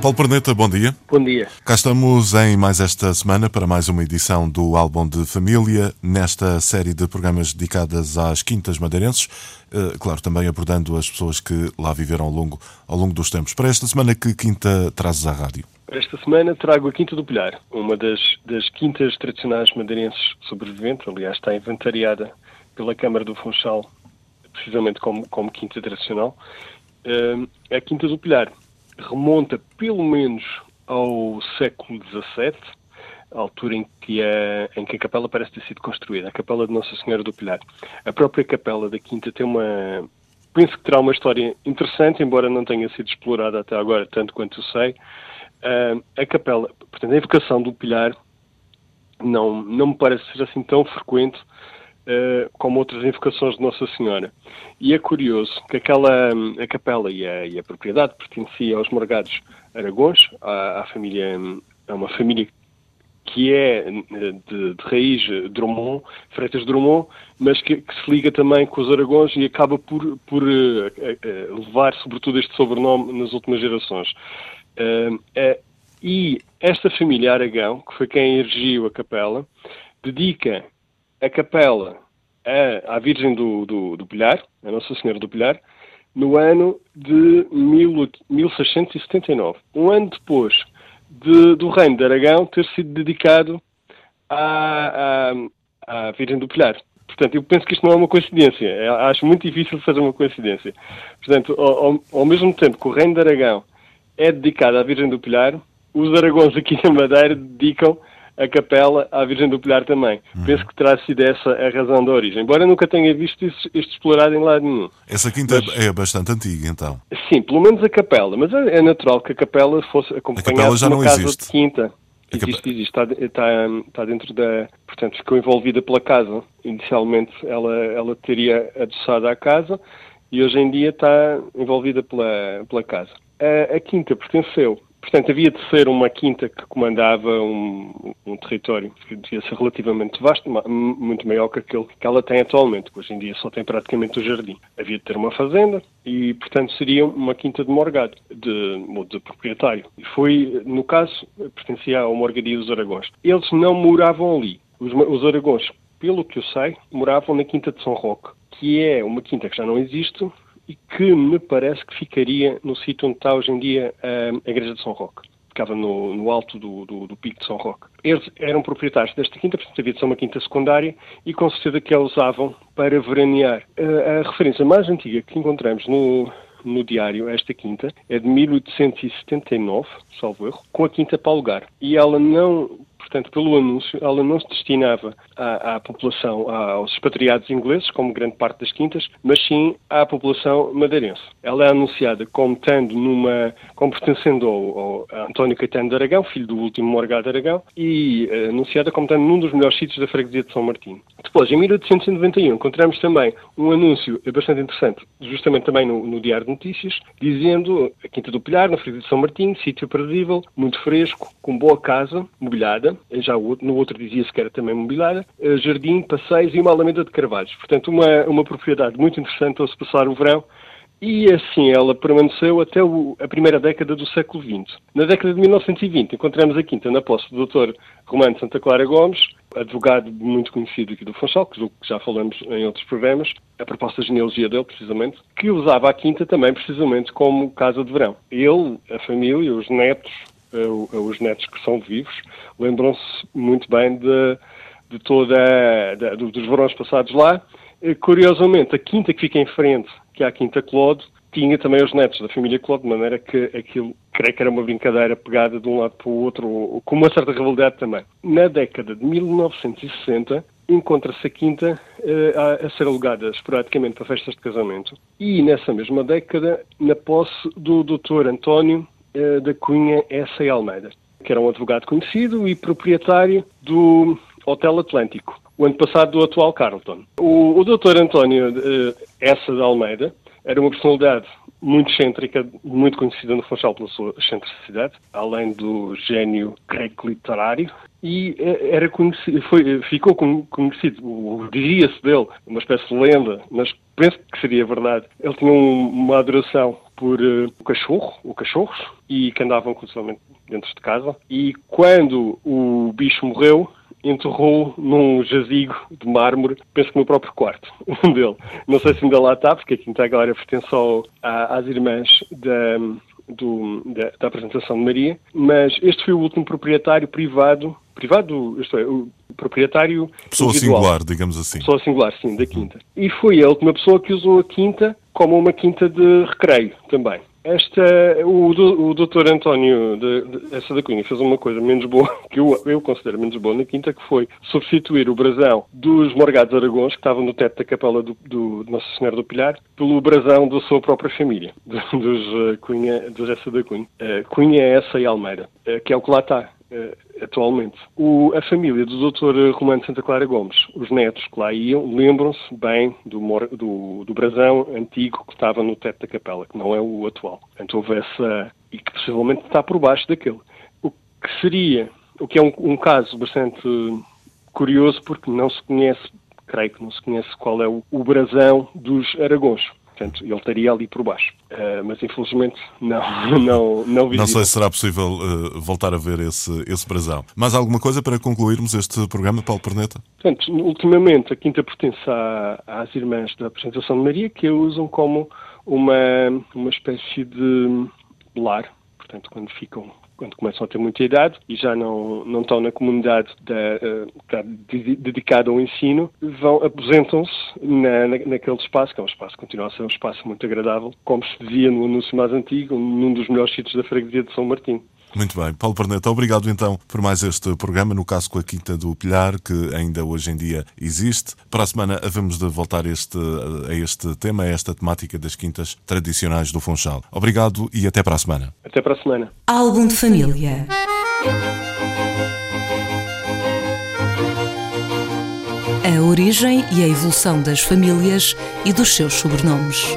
Paulo Perneta, bom dia. Bom dia. Cá estamos em mais esta semana para mais uma edição do Álbum de Família, nesta série de programas dedicadas às quintas madeirenses, eh, claro, também abordando as pessoas que lá viveram ao longo, ao longo dos tempos. Para esta semana, que quinta trazes à rádio? Para esta semana trago a Quinta do Pilhar, uma das, das quintas tradicionais madeirenses sobreviventes, aliás está inventariada pela Câmara do Funchal, precisamente como, como quinta tradicional, uh, a Quinta do Pilhar remonta pelo menos ao século XVII, a altura em que a, em que a capela parece ter sido construída, a capela de Nossa Senhora do Pilar. A própria capela da Quinta tem uma... Penso que terá uma história interessante, embora não tenha sido explorada até agora, tanto quanto eu sei. Uh, a capela, portanto, a invocação do Pilar não, não me parece ser assim tão frequente como outras invocações de Nossa Senhora. E é curioso que aquela a capela e a, e a propriedade pertencia aos Morgados Aragões, à, à família, a uma família que é de, de, raiz Drummond, Freitas Drummond, mas que, que, se liga também com os Aragões e acaba por, por uh, uh, levar, sobretudo, este sobrenome nas últimas gerações. Uh, e esta família Aragão, que foi quem erigiu a capela, dedica a capela à, à Virgem do, do, do Pilhar, a Nossa Senhora do Pilhar, no ano de mil, 1679. Um ano depois de, do reino de Aragão ter sido dedicado à, à, à Virgem do Pilhar. Portanto, eu penso que isto não é uma coincidência. Eu é, acho muito difícil fazer uma coincidência. Portanto, ao, ao, mesmo tempo que o reino de Aragão é dedicado à Virgem do Pilhar, os Aragões aqui na Madeira dedicam a capela à Virgem do Pilhar também. Uhum. Penso que terá sido essa a razão da origem, embora nunca tenha visto isto, isto explorado em lado nenhum. Essa quinta mas, é bastante antiga, então? Sim, pelo menos a capela, mas é, é natural que a capela fosse acompanhada de uma casa existe. de quinta. Existe, existe, está, está, está, dentro da. Portanto, ficou envolvida pela casa. Inicialmente ela, ela teria adoçado à casa e hoje em dia está envolvida pela, pela casa. A, a quinta pertenceu Portanto, havia de ser uma quinta que comandava um, um território que devia ser relativamente vasto, muito maior que aquele que ela tem atualmente, que hoje em dia só tem praticamente o jardim. Havia de ter uma fazenda e, portanto, seria uma quinta de morgado, de, de proprietário. E foi, no caso, pertencia ao Morgadia dos Aragões. Eles não moravam ali. Os, os Aragões, pelo que eu sei, moravam na Quinta de São Roque, que é uma quinta que já não existe, e que me parece que ficaria no sítio onde está hoje em dia a Igreja de São Roque. Ficava no, no alto do, do, do, pico de São Roque. Eles eram proprietários desta quinta, portanto havia de ser uma quinta secundária e com certeza que a usavam para veranear. A, a referência mais antiga que encontramos no, no diário, esta quinta, é de 1879, salvo erro, com a quinta para alugar. E ela não portanto, pelo anúncio, ela não se destinava à, à, população, aos expatriados ingleses, como grande parte das quintas, mas sim à população madeirense. Ela é anunciada como tendo numa, como pertencendo ao, ao António Caetano de Aragão, filho do último Morgado de Aragão, e uh, anunciada como tendo num dos melhores sítios da freguesia de São Martinho. Depois, em 1891, encontramos também um anúncio bastante interessante, justamente também no, no Diário de Notícias, dizendo a Quinta do Pilhar, na freguesia de São Martinho, sítio aprazível, muito fresco, com boa casa, mobiliada, já no outro dizia-se que era também mobiliária, eh, jardim, passeios e uma alameda de carvalhos. Portanto, uma, uma propriedade muito interessante ao se passar o verão e assim ela permaneceu até o, a primeira década do século XX. Na década de 1920 encontramos a quinta na posse do Dr. Romano Santa Clara Gomes, advogado muito conhecido aqui do Funchal, que já falamos em outros programas, a proposta de genealogia dele, precisamente, que usava a quinta também, precisamente, como casa de verão. Ele, a família, os netos, os netos que são vivos, lembram-se muito bem de, de toda de, dos verões passados lá. Curiosamente, a quinta que fica em frente, que é a Quinta Clode, tinha também os netos da família Clode, de maneira que aquilo, creio que era uma brincadeira pegada de um lado para o outro, com uma certa rivalidade também. Na década de 1960, encontra-se a quinta a, a, ser alugada esporadicamente para festas de casamento. E nessa mesma década, na posse do Dr. António uh, da Cunha e Almeida. que era um advogado conhecido e proprietário do Hotel Atlântico, o ano passado do atual Carlton. O, o Dr. António uh, de Almeida era uma personalidade muito excêntrica, muito conhecida no Funchal pela sua excentricidade, além do gênio greco literário, e eh, era conhecido, foi, ficou conhecido, dizia-se dele, uma espécie de lenda, mas penso que seria verdade. Ele tinha um, uma adoração por uh, o cachorro, o cachorros, e que andavam constantemente dentro de casa. E quando o bicho morreu, enterrou num jazigo de mármore, penso que no próprio quarto dele. Não sei se ainda lá está, porque a Quinta agora pertence ao, às irmãs da, do, da, da, apresentação de Maria, mas este foi o último proprietário privado, privado, isto é, o proprietário Pessoa individual. singular, digamos assim. Pessoa singular, sim, da Quinta. E foi a última pessoa que usou a Quinta como uma quinta de recreio também. Esta, o, o doutor António de, de, essa da Cunha fez uma coisa menos boa, que eu, eu considero menos boa na quinta, que foi substituir o brasão dos Morgados Aragões, que estavam no teto da capela do, do Nossa Senhora do Pilhar, pelo brasão da sua própria família, dos, uh, Cunha, dos essa da Cunha. Uh, Cunha é essa e Almeida, uh, que é o que lá está. Uh, atualmente. O, a família do Dr. Romano Santa Clara Gomes, os netos que lá iam, lembram-se bem do, do, do, brasão antigo que estava no teto da capela, que não é o atual. Portanto, houve essa... e que possivelmente está por baixo daquele. O que seria, o que é um, um caso bastante curioso, porque não se conhece, creio que não se conhece qual é o, o brasão dos Aragões. Portanto, ele estaria ali por baixo. Uh, mas infelizmente não, não, não Não sei se será possível uh, voltar a ver esse, esse brasão. Mais alguma coisa para concluirmos este programa, Paulo Perneta? Portanto, ultimamente a Quinta pertence à, às irmãs da apresentação de Maria, que a usam como uma, uma espécie de lar. Portanto, quando ficam quando começam a ter muita idade e já não, não estão na comunidade da, uh, dedicada ao ensino, vão aposentam-se na, na, naquele espaço, que é um espaço que continua a ser um espaço muito agradável, como se dizia no anúncio mais antigo, num dos melhores sítios da freguesia de São Martim. Muito bem. Paulo Perneta, obrigado então por mais este programa, no caso com a Quinta do Pilhar, que ainda hoje em dia existe. Para a semana havemos de voltar este, a este tema, a esta temática das quintas tradicionais do Funchal. Obrigado e até para a semana. Até para a semana. Álbum de família. A origem e a evolução das famílias e dos seus sobrenomes.